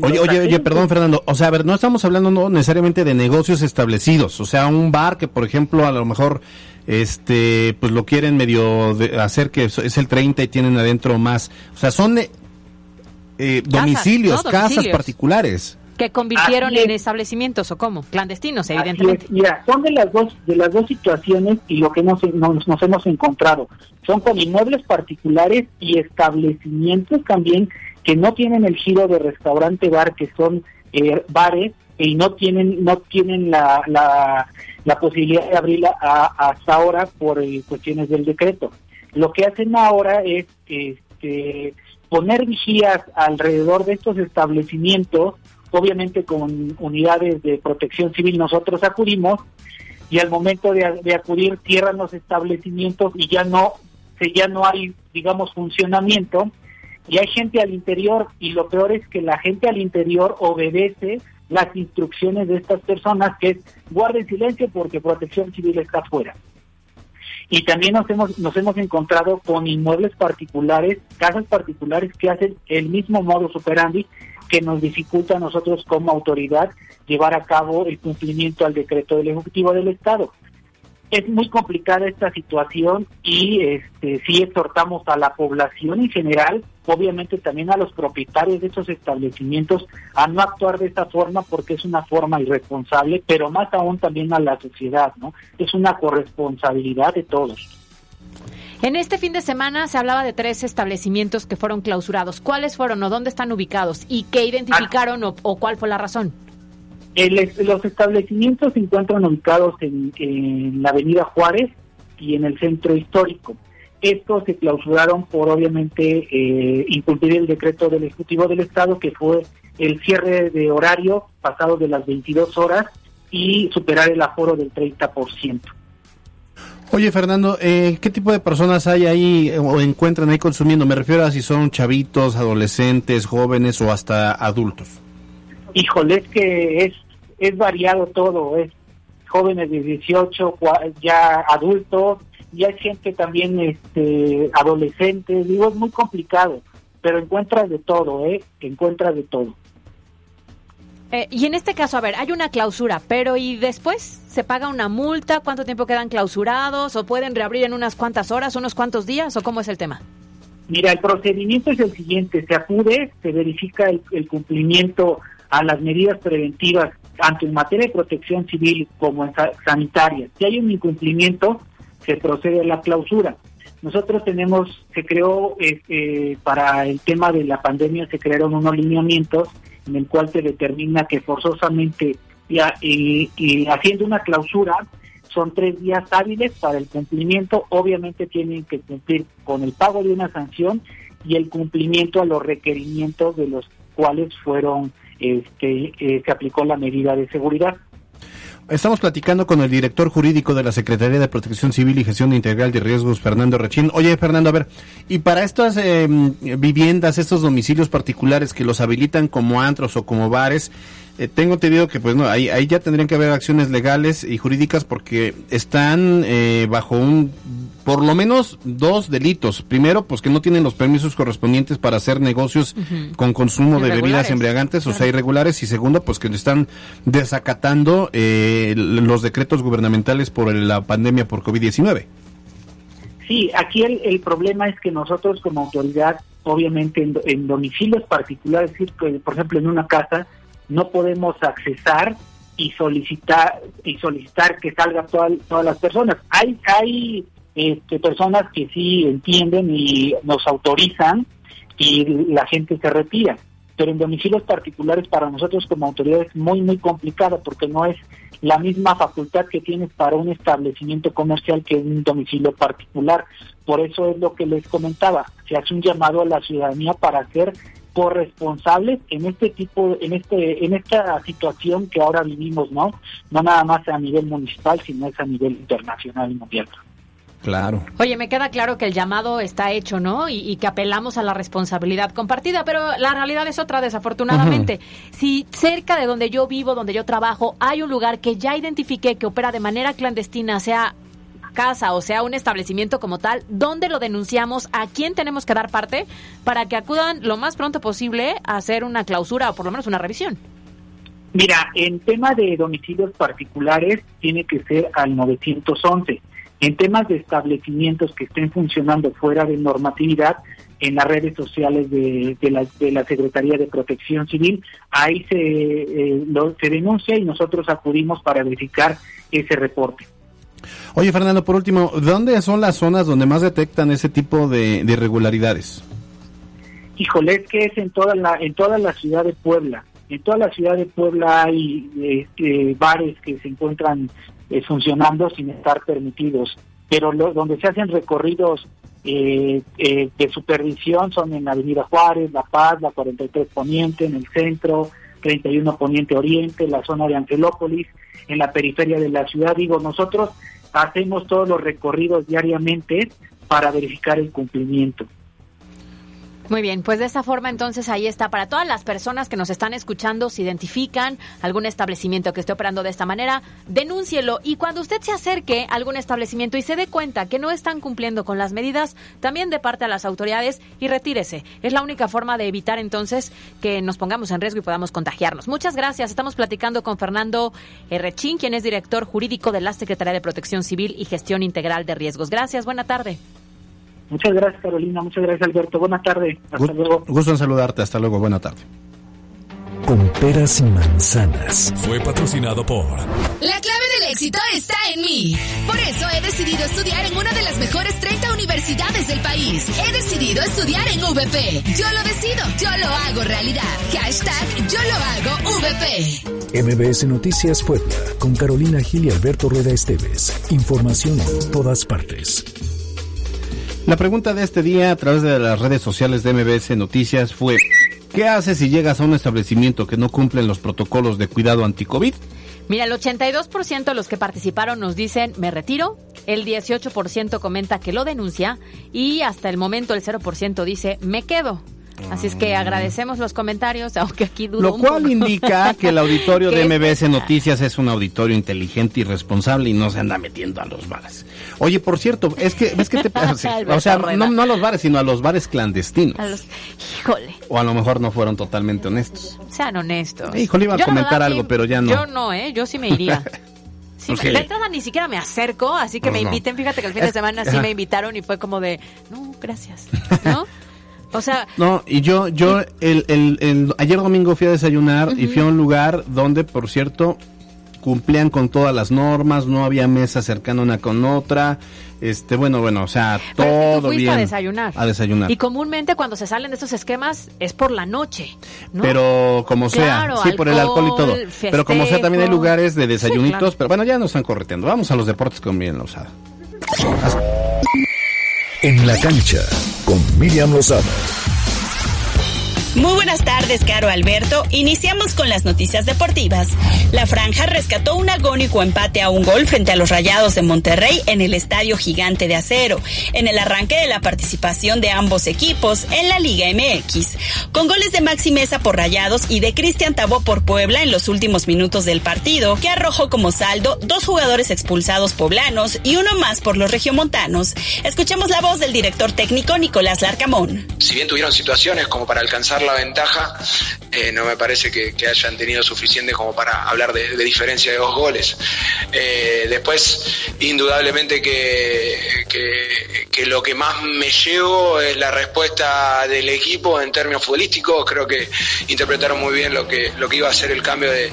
oye, oye, oye, perdón, Fernando. O sea, a ver, no estamos hablando no necesariamente de negocios establecidos. O sea, un bar que, por ejemplo, a lo mejor este pues lo quieren medio hacer que es el 30 y tienen adentro más. O sea, son eh, eh, domicilios, casas particulares.
Que convirtieron en establecimientos o cómo clandestinos evidentemente.
Mira son de las dos de las dos situaciones y lo que nos, nos, nos, hemos encontrado. Son con inmuebles particulares y establecimientos también que no tienen el giro de restaurante bar, que son eh, bares y no tienen no tienen la, la, posibilidad de abrirla hasta ahora por eh, cuestiones del decreto. Lo que hacen ahora es este, poner vigías alrededor de estos establecimientos, obviamente con unidades de protección civil nosotros acudimos y al momento de, de acudir cierran los establecimientos y ya no ya no hay digamos funcionamiento y hay gente al interior y lo peor es que la gente al interior obedece las instrucciones de estas personas que es guarden silencio porque protección civil está afuera. Y también nos hemos, nos hemos encontrado con inmuebles particulares, casas particulares que hacen el mismo modo operandi que nos dificulta a nosotros como autoridad llevar a cabo el cumplimiento al decreto del Ejecutivo del Estado es muy complicada esta situación y este sí exhortamos a la población en general, obviamente también a los propietarios de estos establecimientos a no actuar de esta forma porque es una forma irresponsable, pero más aún también a la sociedad, ¿no? Es una corresponsabilidad de todos.
En este fin de semana se hablaba de tres establecimientos que fueron clausurados. ¿Cuáles fueron o dónde están ubicados y qué identificaron o, o cuál fue la razón?
Los establecimientos se encuentran ubicados en, la Avenida Juárez y en el centro histórico. Estos se clausuraron por obviamente eh, incumplir el decreto del Ejecutivo del Estado que fue el cierre de horario pasado de las 22 horas y superar el aforo del 30%.
Oye, Fernando, eh, ¿qué tipo de personas hay ahí eh, o encuentran ahí consumiendo? Me refiero a si son chavitos, adolescentes, jóvenes o hasta adultos.
Híjole, es que es es variado todo, es jóvenes de 18, ya adultos, ya hay gente también este, adolescentes, digo, es muy complicado, pero encuentras de todo, ¿eh? Encuentras de todo.
Eh, y en este caso, a ver, hay una clausura, pero ¿y después se paga una multa? ¿Cuánto tiempo quedan clausurados? ¿O pueden reabrir en unas cuantas horas, unos cuantos días? ¿O cómo es el tema?
Mira, el procedimiento es el siguiente, se acude, se verifica el, cumplimiento a las medidas preventivas, tanto en materia de protección civil como en sanitaria. Si hay un incumplimiento, se procede a la clausura. Nosotros tenemos, se creó eh, para el tema de la pandemia, se crearon unos lineamientos en el cual se determina que forzosamente, y, y haciendo una clausura, son tres días hábiles para el cumplimiento. Obviamente tienen que cumplir con el pago de una sanción y el cumplimiento a los requerimientos de los cuales fueron este, eh, se aplicó la medida de seguridad.
Estamos platicando con el director jurídico de la Secretaría de Protección Civil y Gestión Integral de Riesgos, Fernando Rechín. Oye, Fernando, a ver, y para estas em, viviendas, estos domicilios particulares que los habilitan como antros o como bares, eh, tengo entendido que pues no, ahí, ahí ya tendrían que haber acciones legales y jurídicas porque están eh, bajo un por lo menos dos delitos. Primero, pues que no tienen los permisos correspondientes para hacer negocios con consumo de bebidas embriagantes, o sea, irregulares. Y segundo, pues que están desacatando eh, los decretos gubernamentales por la pandemia por COVID-19.
Sí, aquí el, el, problema es que nosotros como autoridad, obviamente en, en domicilios particulares, por ejemplo en una casa, no podemos accesar y solicitar y solicitar que salgan todas las personas. Hay hay este, personas que sí entienden y nos autorizan y la gente se retira. Pero en domicilios particulares para nosotros como autoridad es muy, muy complicado porque no es la misma facultad que tienes para un establecimiento comercial que un domicilio particular. Por eso es lo que les comentaba, se hace un llamado a la ciudadanía para ser corresponsables en este tipo, en este, en esta situación que ahora vivimos, ¿no? No nada más a nivel municipal, sino es a nivel internacional y mundial.
Claro.
Oye, me queda claro que el llamado está hecho, ¿no? Y, que apelamos a la responsabilidad compartida, pero la realidad es otra, desafortunadamente. Si cerca de donde yo vivo, donde yo trabajo, hay un lugar que ya identifiqué que opera de manera clandestina, sea casa o sea un establecimiento como tal, ¿dónde lo denunciamos? ¿A quién tenemos que dar parte para que acudan lo más pronto posible a hacer una clausura o por lo menos una revisión?
Mira, en tema de domicilios particulares tiene que ser al 911. En temas de establecimientos que estén funcionando fuera de normatividad, en las redes sociales de, la Secretaría de Protección Civil, ahí se, eh, lo, se denuncia y nosotros acudimos para verificar ese reporte.
Oye, Fernando, por último, ¿dónde son las zonas donde más detectan ese tipo de, irregularidades?
Híjole, que es en toda la en toda la ciudad de Puebla. En toda la ciudad de Puebla hay este, bares que se encuentran eh, funcionando sin estar permitidos, pero donde se hacen recorridos eh, eh, de supervisión son en Avenida Juárez, La Paz, la 43 Poniente, en el centro, 31 Poniente Oriente, la zona de Angelópolis, en la periferia de la ciudad. Digo, nosotros hacemos todos los recorridos diariamente para verificar el cumplimiento.
Muy bien, pues de esa forma entonces ahí está. Para todas las personas que nos están escuchando, si identifican algún establecimiento que esté operando de esta manera, denúncielo. Y cuando usted se acerque a algún establecimiento y se dé cuenta que no están cumpliendo con las medidas, también de parte a las autoridades y retírese. Es la única forma de evitar entonces que nos pongamos en riesgo y podamos contagiarnos. Muchas gracias. Estamos platicando con Fernando Rechín, quien es director jurídico de la Secretaría de Protección Civil y Gestión Integral de Riesgos. Gracias. Buena tarde.
Muchas gracias, Carolina. Muchas gracias, Alberto. Buena tarde. Hasta luego.
Gusto en saludarte. Hasta luego. Buena tarde.
Con peras y manzanas.
Fue patrocinado por.
La clave del éxito está en mí. Por eso he decidido estudiar en una de las mejores 30 universidades del país. He decidido estudiar en VP. Yo lo decido. Yo lo hago realidad. Hashtag yo lo hago VP.
MBS Noticias Puebla. Con Carolina Gil y Alberto Rueda Esteves. Información en todas partes.
La pregunta de este día a través de las redes sociales de MBS Noticias fue, ¿qué haces si llegas a un establecimiento que no cumple los protocolos de cuidado anti-COVID?
Mira, el 82% de los que participaron nos dicen me retiro, el 18% comenta que lo denuncia y hasta el momento el 0% dice me quedo. Así es que agradecemos los comentarios, aunque aquí dudo
Lo
un
cual
poco.
indica que el auditorio de MBS Noticias es un auditorio inteligente y responsable y no se anda metiendo a los bares. Oye, por cierto, es que, es que te o sea, no, no a los bares, sino a los bares clandestinos.
A los- Híjole,
O a lo mejor no fueron totalmente honestos.
sean honestos.
Híjole, iba a
Yo,
comentar algo,
sí,
pero ya no.
Yo no, ¿eh? Yo sí me iría. Sí,
sí.
De entrada ni siquiera me acerco, así que
Pues
me
no.
inviten. Fíjate que el fin de semana sí me invitaron y fue como de, no, gracias. ¿No? O sea,
No, y yo, yo, el, el, el- ayer domingo fui a desayunar y fui a un lugar donde, por cierto, cumplían con todas las normas, no había mesa cercana una con otra, este, bueno, bueno, o sea,
pero es que tú
todo bien.
a desayunar.
A desayunar.
Y comúnmente cuando se salen de estos esquemas es por la noche, ¿no?
Pero como sea,
Claro,
sí, por el alcohol y todo. Pero como sea, también hay lugares de
Sí,
desayunitos,
claro.
pero bueno, ya nos están correteando. Vamos a los deportes con Miriam Lozada.
En la cancha con Miriam Lozada.
Muy buenas tardes, Caro Alberto. Iniciamos con las noticias deportivas. La Franja rescató un agónico empate a un gol frente a los Rayados de Monterrey en el Estadio Gigante de Acero, en el arranque de la participación de ambos equipos en la Liga MX, con goles de Maxi Mesa por Rayados y de Cristian Tabó por Puebla en los últimos minutos del partido, que arrojó como saldo dos jugadores expulsados poblanos y uno más por los regiomontanos. Escuchemos la voz del director técnico Nicolás Larcamón.
si bien tuvieron situaciones como para alcanzar la ventaja, eh, no me parece que, hayan tenido suficiente como para hablar de, diferencia de dos goles. Eh, después, indudablemente que, que- lo que más me llevo es la respuesta del equipo en términos futbolísticos. Creo que interpretaron muy bien lo que, lo que iba a ser el cambio de,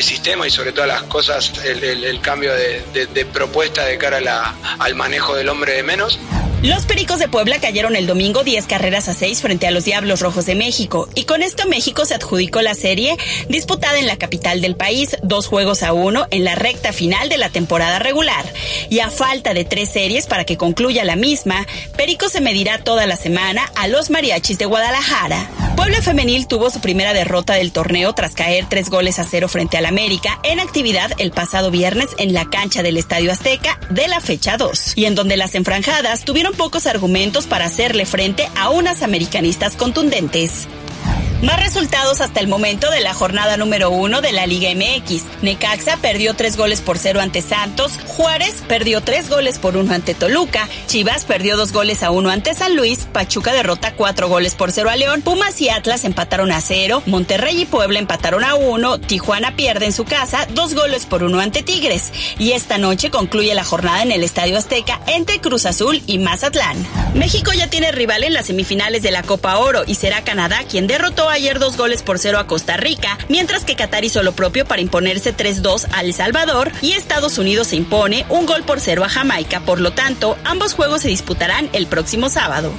sistema y sobre todas las cosas, el, cambio de, propuesta de cara al manejo del hombre de menos.
Los Pericos de Puebla cayeron el domingo 10 carreras a 6 frente a los Diablos Rojos de México y con esto México se adjudicó la serie disputada en la capital del país, dos juegos a uno en la recta final de la temporada regular. Y a falta de tres series para que concluya la misma, Perico se medirá toda la semana a los Mariachis de Guadalajara. Puebla Femenil tuvo su primera derrota del torneo tras caer tres goles a cero frente al América en actividad el pasado viernes en la cancha del Estadio Azteca de la fecha 2, y en donde las enfranjadas tuvieron pocos argumentos para hacerle frente a unas americanistas contundentes. Más resultados hasta el momento de la jornada número uno de la Liga MX. Necaxa perdió tres goles por cero ante Santos, Juárez perdió tres goles por uno ante Toluca, Chivas perdió dos goles a uno ante San Luis, Pachuca derrota cuatro goles por cero a León, Pumas y Atlas empataron a cero, Monterrey y Puebla empataron a uno, Tijuana pierde en su casa dos goles por uno ante Tigres. Y esta noche concluye la jornada en el Estadio Azteca entre Cruz Azul y Mazatlán. México ya tiene rival en las semifinales de la Copa Oro y será Canadá quien derrotó ayer dos goles por cero a Costa Rica, mientras que Qatar hizo lo propio para imponerse 3-2 a El Salvador y Estados Unidos se impone un gol por cero a Jamaica. Por lo tanto, ambos juegos se disputarán el próximo sábado.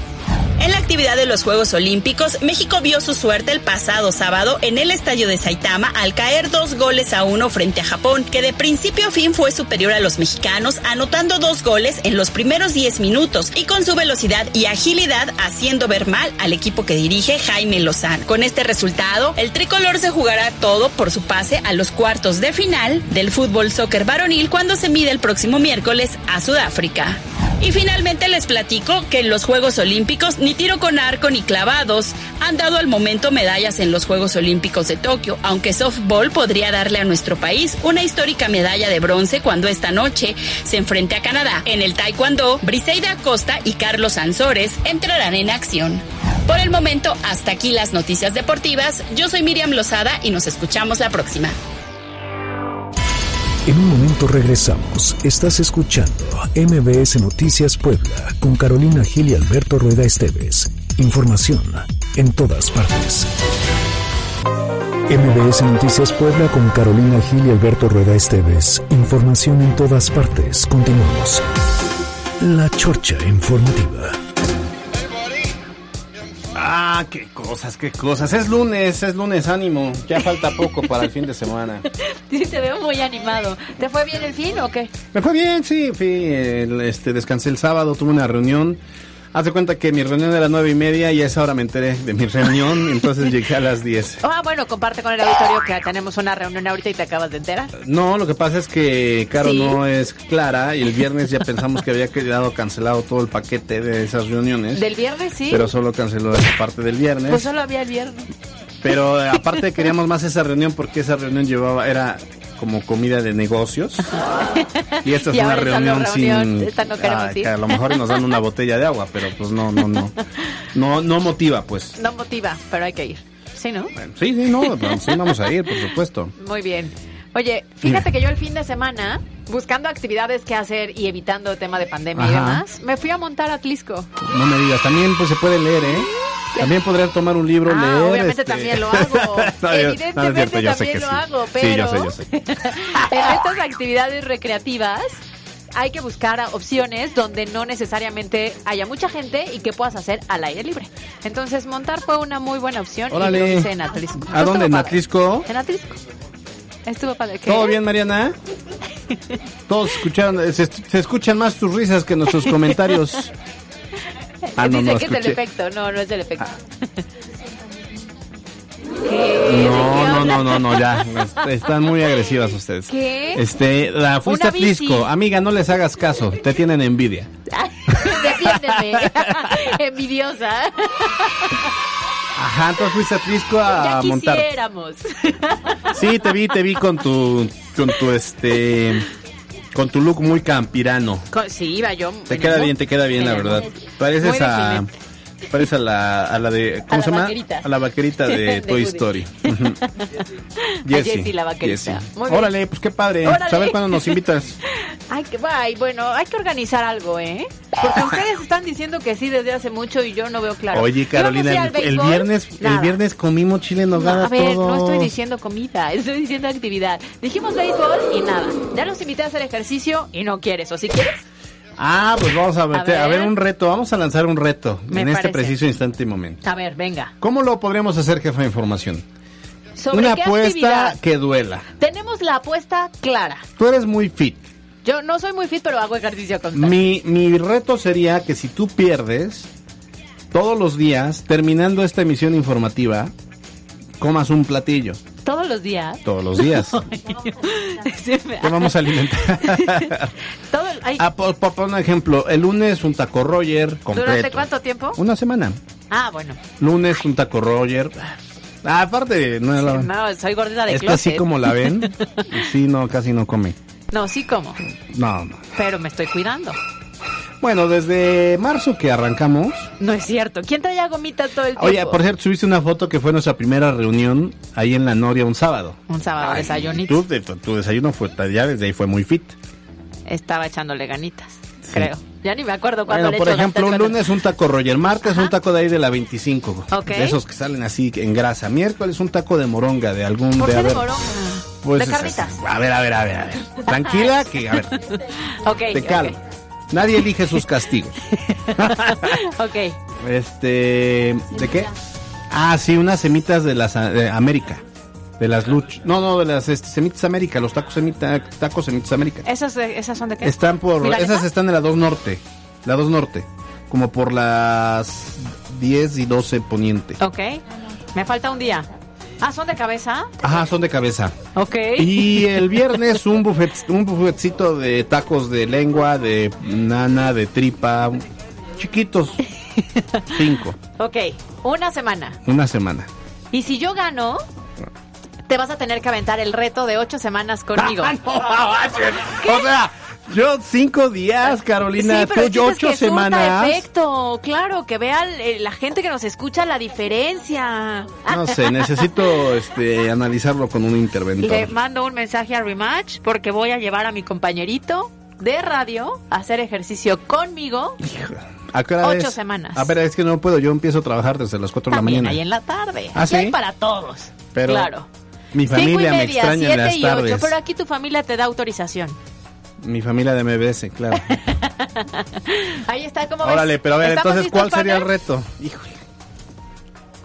En la actividad de los Juegos Olímpicos, México vio su suerte el pasado sábado en el estadio de Saitama al caer dos goles a uno frente a Japón, que de principio a fin fue superior a los mexicanos, anotando dos goles en los primeros 10 minutos y con su velocidad y agilidad haciendo ver mal al equipo que dirige Jaime Lozano. Con este resultado, el tricolor se jugará todo por su pase a los cuartos de final del fútbol soccer varonil cuando se mide el próximo miércoles a Sudáfrica. Y finalmente les platico que en los Juegos Olímpicos ni tiro con arco ni clavados han dado al momento medallas en los Juegos Olímpicos de Tokio, aunque softball podría darle a nuestro país una histórica medalla de bronce cuando esta noche se enfrente a Canadá. En el taekwondo, Briseida Acosta y Carlos Ansores entrarán en acción. Por el momento, hasta aquí las noticias deportivas. Yo soy Miriam Lozada y nos escuchamos la próxima.
En un momento regresamos. Estás escuchando MBS Noticias Puebla con Carolina Gil y Alberto Rueda Esteves. Información en todas partes. MBS Noticias Puebla con Carolina Gil y Alberto Rueda Esteves. Información en todas partes. Continuamos. La Chorcha Informativa.
Ah, qué cosas, qué cosas. Es lunes, es lunes, ánimo. Ya falta poco para el fin de semana.
Sí, te veo muy animado. ¿Te fue bien el fin o qué?
Me fue bien, sí. Fui, el, este, descansé el sábado, tuve una reunión Haz de cuenta que mi reunión era nueve y media y a esa hora me enteré de mi reunión, entonces llegué a las 10.
Ah, bueno, comparte con el auditorio que tenemos una reunión ahorita y te acabas de enterar.
No, lo que pasa es que Caro
Sí.
no es clara y el viernes ya pensamos que había quedado cancelado todo el paquete de esas reuniones.
Del viernes sí.
Pero solo canceló esa parte del viernes.
Pues solo había el viernes.
Pero eh, aparte queríamos más esa reunión porque esa reunión llevaba, era como comida de negocios. Y esta es
Y
una reunión
reunión,
sin...
esta no queremos
Ay,
ir.
que a lo mejor nos dan una botella de agua, pero pues no, no, no. No, no motiva, pues.
No motiva, pero hay que ir. Sí, ¿no?
Sí, sí, no, pero sí vamos a ir, por supuesto.
Muy bien. Oye, fíjate que yo el fin de semana, buscando actividades que hacer y evitando el tema de pandemia y demás, me fui a montar a Tlisco.
No me digas, también pues se puede leer, ¿eh? También podrías tomar un libro,
Ah,
leer.
obviamente
este-
también lo hago.
No, no,
Evidentemente
cierto,
también lo
sí.
hago,
Sí,
pero
yo sé, yo sé.
en estas actividades recreativas hay que buscar opciones donde no necesariamente haya mucha gente y que puedas hacer al aire libre. Entonces montar fue una muy buena opción y
Órale.
lo hice en Atlisco.
¿A dónde? ¿En. Atlisco?
En Atlisco. Estuvo padre. ¿Qué?
¿Todo bien, Mariana? Todos escucharon, se, se escuchan más tus risas que nuestros comentarios. Ah, no,
Dice
no,
que es del
escuché.
efecto. No, no es del efecto.
No, no, no, no, no, ya. est- Están muy agresivas ustedes.
¿Qué?
Este, la fuiste a Tlisco. Amiga, no les hagas caso. Te tienen envidia.
Defiéndeme. Envidiosa.
Ajá, entonces fuiste a Tlisco
ya
a montar.
quisiéramos.
Sí, te vi, te vi con tu, con tu, este, con tu look muy campirano.
Sí, iba yo.
Te queda bien, te queda bien, la verdad. Pareces a,
definente.
Pareces a la, a la de, ¿cómo
la
se llama?
vaquerita.
A la vaquerita de,
De
Toy
Woody.
Story.
A Jessie, la vaquerita.
Jessie.
Muy bien.
Órale, pues qué padre.
Órale.
A ver cuándo nos invitas.
Ay, que bueno, hay que organizar algo, ¿eh? Porque ustedes están diciendo que sí desde hace mucho y yo no veo claro.
Oye, Carolina,
¿Íbamos a
el, viernes, el viernes comimos chile en
No,
nogada
a ver,
todos.
no estoy diciendo comida, estoy diciendo actividad. Dijimos béisbol y nada. Ya los invité a hacer ejercicio y no quieres, ¿o si quieres?
Ah, pues vamos a meter, a ver.
ver.
un reto, vamos a lanzar un reto
Me
en este preciso instante y momento.
A ver, venga.
¿Cómo lo podríamos hacer, jefa de información?
¿Sobre
Una
qué
apuesta
actividad?
que duela.
Tenemos la apuesta clara.
Tú eres muy fit.
Yo no soy muy fit, pero hago ejercicio constante.
Mi, mi reto sería que si tú pierdes, todos los días, terminando esta emisión informativa, comas un platillo.
Todos los días.
Todos los días.
Sí, me-
Te vamos a alimentar.
Todo, ay,
ah, por, por poner un ejemplo, el lunes un taco Roger completo.
¿Durante cuánto tiempo?
Una semana.
Ah, bueno.
Lunes un taco Roger. Ah, aparte, no, la-
No, soy gordita de closet.
así como la ven, sí, no, casi no come.
No, sí como,
No, no.
pero me estoy cuidando.
Bueno, desde marzo que arrancamos.
No es cierto. ¿Quién traía gomitas todo el tiempo?
Oye, por cierto, subiste una foto que fue nuestra primera reunión ahí en la Noria un sábado.
Un sábado desayunito.
De- tu desayuno fue ya desde ahí fue muy fit.
Estaba echándole ganitas, creo. Ya ni me acuerdo cuándo
Bueno,
le
por
echo
ejemplo, un lunes un taco Roger, martes un taco de ahí de la 25.
Ok.
De esos que salen así en grasa. Miércoles un taco de moronga de algún
¿Por
de
qué
a
de
ver,
moronga?
pues,
¿De carnitas?
A ver, a ver, a ver, a ver. Tranquila que a ver,
Ok,
te calma. Nadie elige sus castigos.
Ok.
Este, ¿de qué? Ah, sí, unas semitas de las de América. De las luch. No, no, de las este, semitas América, los tacos semita, tacos semitas América.
¿Esas, de- ¿Esas son de qué?
Están por
¿Milanesa?
esas están en la 2 Norte. La 2 Norte, como por las 10 y 12 poniente.
Ok. Me falta un día. Ah, ¿son de cabeza?
Ajá, son de cabeza.
Ok.
Y el viernes un buffet, un buffetcito de tacos de lengua, de nana, de tripa, chiquitos. Cinco,
Ok, una semana.
una semana.
Y si yo gano, te vas a tener que aventar el reto de ocho semanas conmigo.
O sea, yo cinco días, Carolina,
Sí, pero
tú ocho
es que
semanas.
efecto, claro, que vea eh, la gente que nos escucha la diferencia.
No sé, necesito este analizarlo con un
Le
interventor.
mando un mensaje a Rematch porque voy a llevar a mi compañerito de radio a hacer ejercicio conmigo.
¿A qué hora
ocho
es?
semanas.
A ver, es que no puedo, yo empiezo a trabajar desde las 4 de la mañana.
ahí en la tarde.
¿Ah,
Aquí hay
sí?
para todos.
Pero
claro.
mi
Cinco y
familia me
media,
extraña en
siete
las
y ocho,
tardes.
pero aquí tu familia te da autorización.
Mi familia de MBS, claro.
Ahí está, ¿cómo ves?
Órale, pero a ver,
¿Estamos
entonces, ¿cuál sería el reto? Híjole.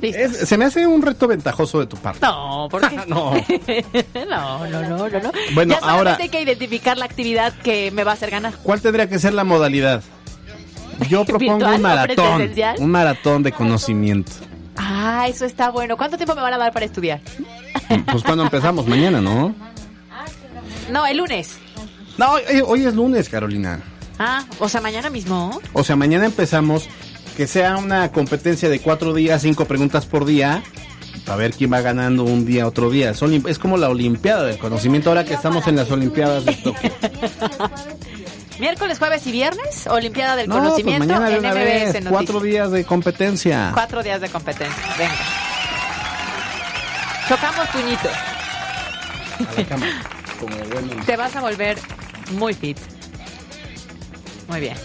Es- se me hace un reto ventajoso de tu parte.
No, ¿por qué?
No.
no, no, no, no, no.
Bueno,
ya
ahora-
hay que identificar la actividad que me va a hacer ganar.
¿Cuál tendría que ser la modalidad? Yo propongo un maratón. Un maratón de conocimiento.
Ah, eso está bueno. ¿Cuánto tiempo me van a dar para estudiar?
Pues cuando empezamos, mañana, ¿no?
No, el lunes.
No, hoy, es lunes, Carolina.
Ah, o sea, mañana mismo.
O sea, mañana empezamos. Que sea una competencia de cuatro días, cinco preguntas por día. Para ver quién va ganando un día, otro día. Es como la Olimpiada del Conocimiento ahora que estamos en las Olimpiadas de Tokio.
Miércoles, jueves y viernes, Olimpiada del pues Conocimiento
mañana en MBS Cuatro días de competencia.
Cuatro días de competencia, venga. Chocamos puñito.
A la cama.
Te vas a volver muy fit. Muy bien.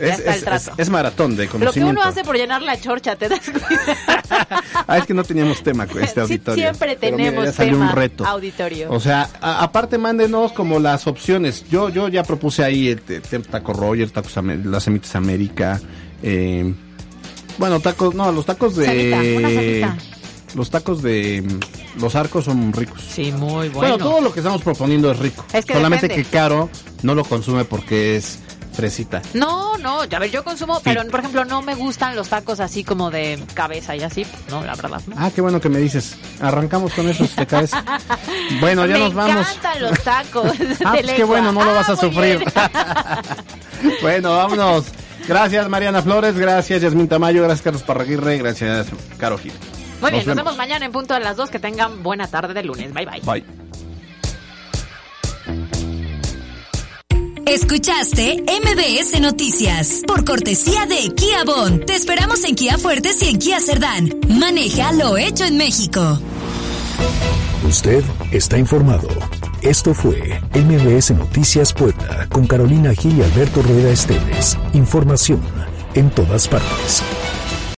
Es, maratón de conocimiento. Lo que
uno hace por llenar la chorcha, ¿te das cuenta?
ah, es que no teníamos tema con este auditorio.
siempre tenemos tema un reto. auditorio.
O sea, aparte mándenos como las opciones. Yo yo ya propuse ahí el, taco Roger, tacos las semitas América. Eh, bueno, tacos, no, los tacos de... los tacos de los arcos son ricos.
Sí, muy bueno.
Bueno, todo lo que estamos proponiendo es rico. Solamente que caro no lo consume porque es fresita.
No, no, a ver, yo consumo, pero por ejemplo no me gustan los tacos así como de cabeza y así, no, la verdad.
Ah, qué bueno que me dices. Arrancamos con esos de cabeza. Bueno, ya nos vamos.
Me encantan los tacos.
ah, pues qué bueno, no lo vas a ah, sufrir. bueno, vámonos. Gracias Mariana Flores, gracias Yasmin Tamayo, gracias Carlos Parraguirre, gracias Caro Gil.
Muy bien, nos vemos mañana en punto de las dos. Que tengan buena tarde de lunes. Bye bye.
Bye.
Escuchaste MBS Noticias por cortesía de Kia Bon. Te esperamos en Kia Fuertes y en Kia Cerdán. Maneja lo hecho en México.
Usted está informado. Esto fue MBS Noticias Puebla con Carolina Gil y Alberto Rueda Esteves. Información en todas partes.